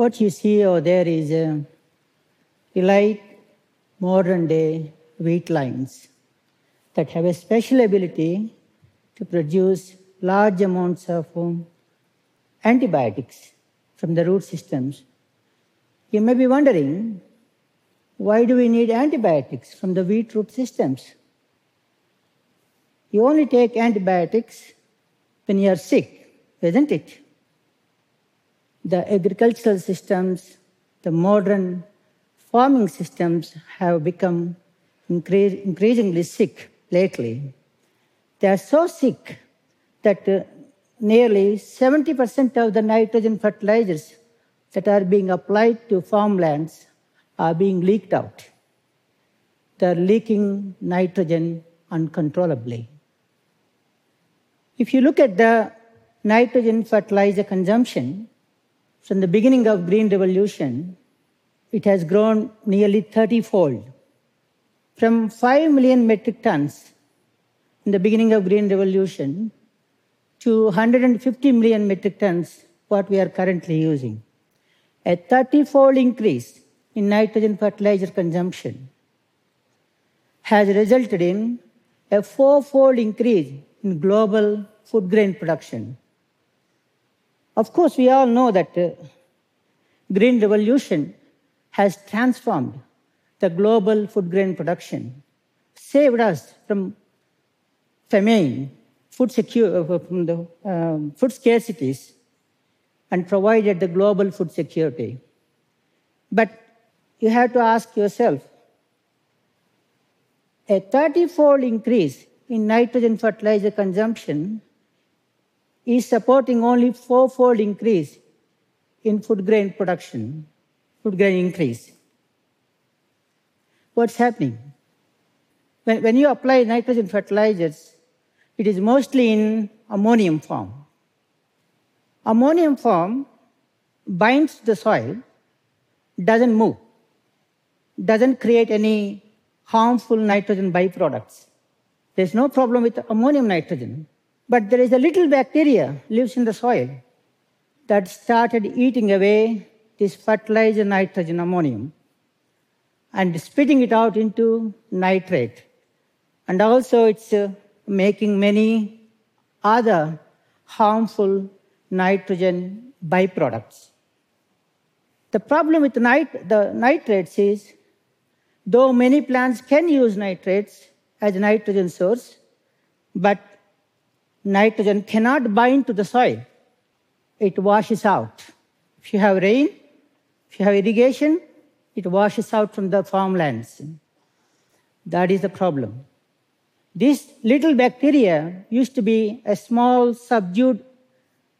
What you see over there is uh, light modern day wheat lines that have a special ability to produce large amounts of um, antibiotics from the root systems. You may be wondering, why do we need antibiotics from the wheat root systems? You only take antibiotics when you are sick, isn't it? The agricultural systems, the modern farming systems have become incre- increasingly sick lately. They are so sick that uh, nearly 70% of the nitrogen fertilizers that are being applied to farmlands are being leaked out. They're leaking nitrogen uncontrollably. If you look at the nitrogen fertilizer consumption from the beginning of Green Revolution, it has grown nearly 30 fold. From 5 million metric tons in the beginning of Green Revolution to 150 million metric tons, what we are currently using. A 30 fold increase in nitrogen fertilizer consumption has resulted in a four fold increase in global food grain production. Of course, we all know that uh, green revolution has transformed the global food grain production, saved us from famine, food secure, uh, from the um, food scarcities, and provided the global food security. But you have to ask yourself, a 30-fold increase in nitrogen fertilizer consumption is supporting only four-fold increase in food grain production, food grain increase. What's happening? When, when you apply nitrogen fertilizers, it is mostly in ammonium form. Ammonium form binds the soil, doesn't move, doesn't create any harmful nitrogen byproducts. There's no problem with ammonium nitrogen. But there is a little bacteria lives in the soil that started eating away this fertilizer nitrogen ammonium and spitting it out into nitrate. And also it's uh, making many other harmful nitrogen byproducts. The problem with nit- the nitrates is, though many plants can use nitrates as a nitrogen source, but nitrogen cannot bind to the soil. It washes out. If you have rain, if you have irrigation, it washes out from the farmlands. That is the problem. This little bacteria used to be a small subdued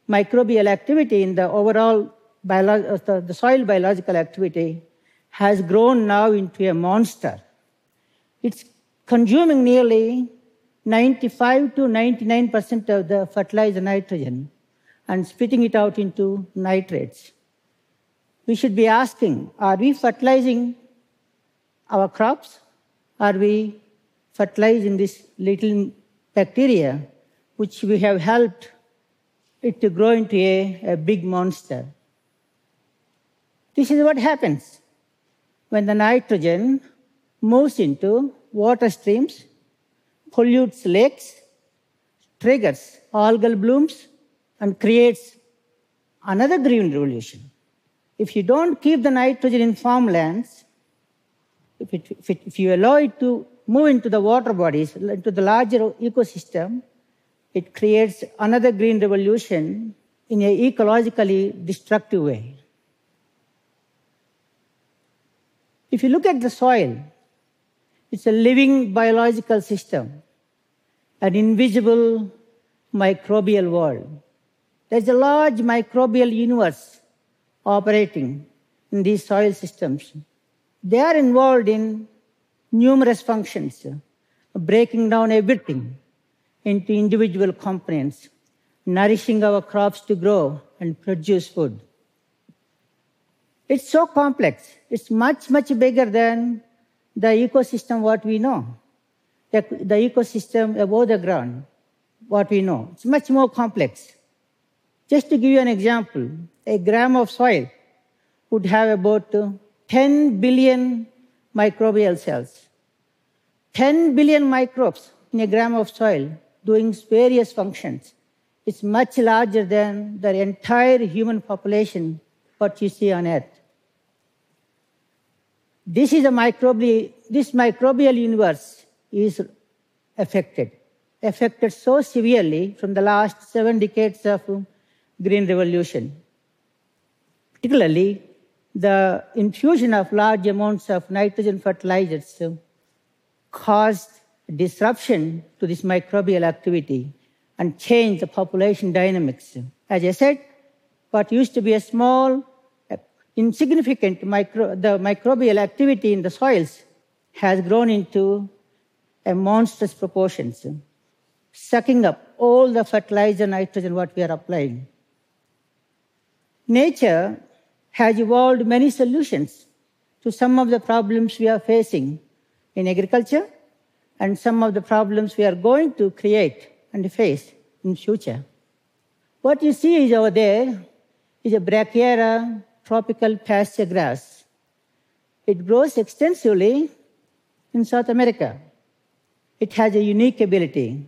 microbial activity in the overall biolo- uh, the, the soil biological activity has grown now into a monster. It's consuming nearly 95 to 99% of the fertilizer nitrogen and spitting it out into nitrates. We should be asking, are we fertilizing our crops? Are we fertilizing this little bacteria which we have helped it to grow into a, a big monster? This is what happens when the nitrogen moves into water streams pollutes lakes, triggers algal blooms, and creates another green revolution. If you don't keep the nitrogen in farmlands, if, it, if, it, if you allow it to move into the water bodies, into the larger ecosystem, it creates another green revolution in an ecologically destructive way. If you look at the soil, it's a living biological system, an invisible microbial world. There's a large microbial universe operating in these soil systems. They are involved in numerous functions, breaking down everything into individual components, nourishing our crops to grow and produce food. It's so complex. It's much, much bigger than the ecosystem what we know. The, the ecosystem above the ground, what we know. It's much more complex. Just to give you an example, a gram of soil would have about uh, 10 billion microbial cells. 10 billion microbes in a gram of soil doing various functions. It's much larger than the entire human population, what you see on Earth. This is a microbial, this microbial universe is affected, affected so severely from the last seven decades of green revolution. Particularly, the infusion of large amounts of nitrogen fertilizers caused disruption to this microbial activity and changed the population dynamics. As I said, what used to be a small, insignificant micro, the microbial activity in the soils has grown into a monstrous proportions, sucking up all the fertilizer nitrogen what we are applying. Nature has evolved many solutions to some of the problems we are facing in agriculture and some of the problems we are going to create and face in future. What you see is over there is a Brachiaria tropical pasture grass. It grows extensively in South America. It has a unique ability.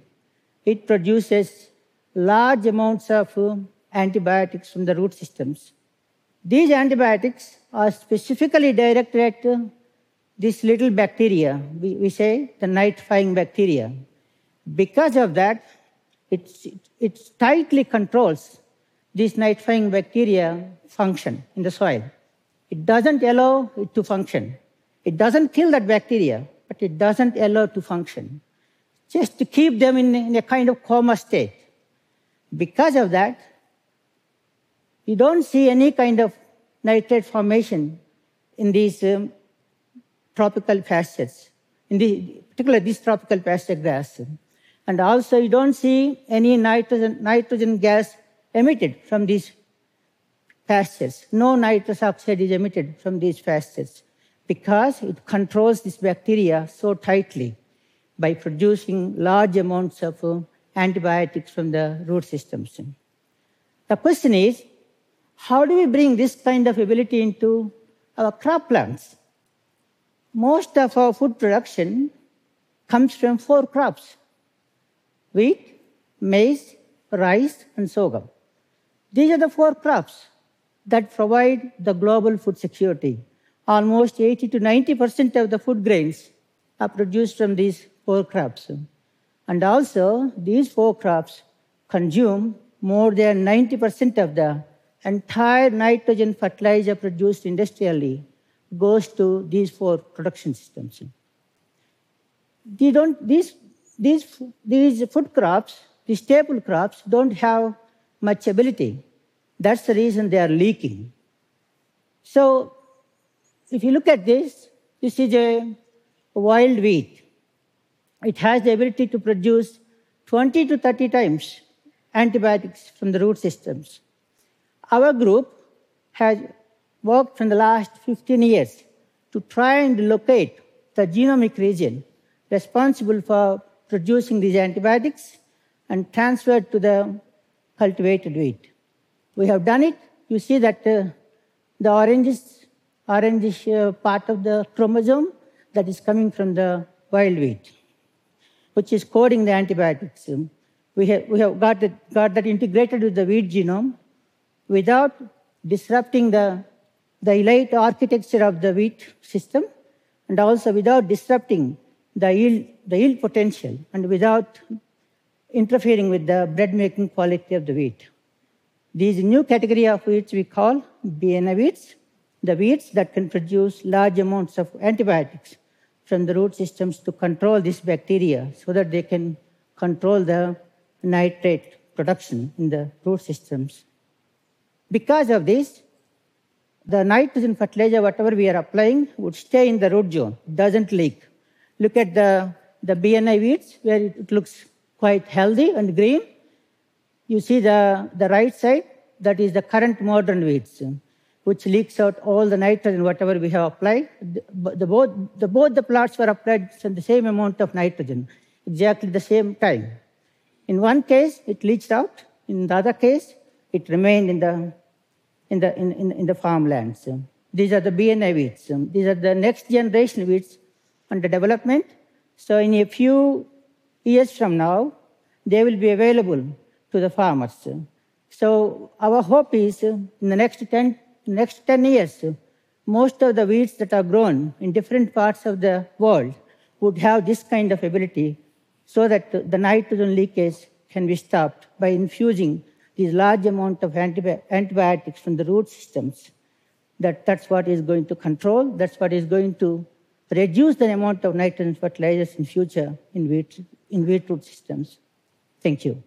It produces large amounts of antibiotics from the root systems. These antibiotics are specifically directed at this little bacteria, we, we say the nitrifying bacteria. Because of that, it, it tightly controls this nitrifying bacteria function in the soil. It doesn't allow it to function. It doesn't kill that bacteria, but it doesn't allow to function. Just to keep them in, in a kind of coma state. Because of that, you don't see any kind of nitrate formation in these um, tropical pastures, in the, particularly this tropical pasture grass. And also you don't see any nitrogen, nitrogen gas emitted from these pastures. No nitrous oxide is emitted from these pastures because it controls this bacteria so tightly by producing large amounts of uh, antibiotics from the root systems. The question is, how do we bring this kind of ability into our crop plants? Most of our food production comes from four crops wheat, maize, rice, and sorghum. These are the four crops that provide the global food security. Almost 80 to 90% of the food grains are produced from these four crops. And also, these four crops consume more than 90% of the entire nitrogen fertilizer produced industrially goes to these four production systems. They don't, these, these, these food crops, these staple crops, don't have much ability. That's the reason they are leaking. So, if you look at this, this is a wild wheat. It has the ability to produce 20 to 30 times antibiotics from the root systems. Our group has worked for the last 15 years to try and locate the genomic region responsible for producing these antibiotics and transfer to the cultivated wheat. We have done it. You see that uh, the orangish, orangish uh, part of the chromosome that is coming from the wild wheat, which is coding the antibiotics. We have, we have got, it, got that integrated with the wheat genome without disrupting the the elite architecture of the wheat system and also without disrupting the yield, the yield potential and without interfering with the bread making quality of the wheat. These new category of wheats we call BNI wheats, the weeds that can produce large amounts of antibiotics from the root systems to control this bacteria so that they can control the nitrate production in the root systems. Because of this, the nitrogen fertilizer, whatever we are applying, would stay in the root zone, doesn't leak. Look at the, the BNI wheats, where it looks quite healthy and green. You see the, the right side, that is the current modern wheats, which leaks out all the nitrogen, whatever we have applied. The, the, both, the, both the plots were applied the same amount of nitrogen, exactly the same time. In one case, it leached out. In the other case, it remained in the in the, in, in, in the farmlands. These are the BNI wheats. These are the next generation weeds under development. So in a few years from now, they will be available to the farmers. So our hope is in the next 10, next 10 years, most of the weeds that are grown in different parts of the world would have this kind of ability so that the nitrogen leakage can be stopped by infusing these large amount of antibi- antibiotics from the root systems. That, that's what is going to control, that's what is going to reduce the amount of nitrogen fertilizers in future in wheat, in wheat root systems. Thank you.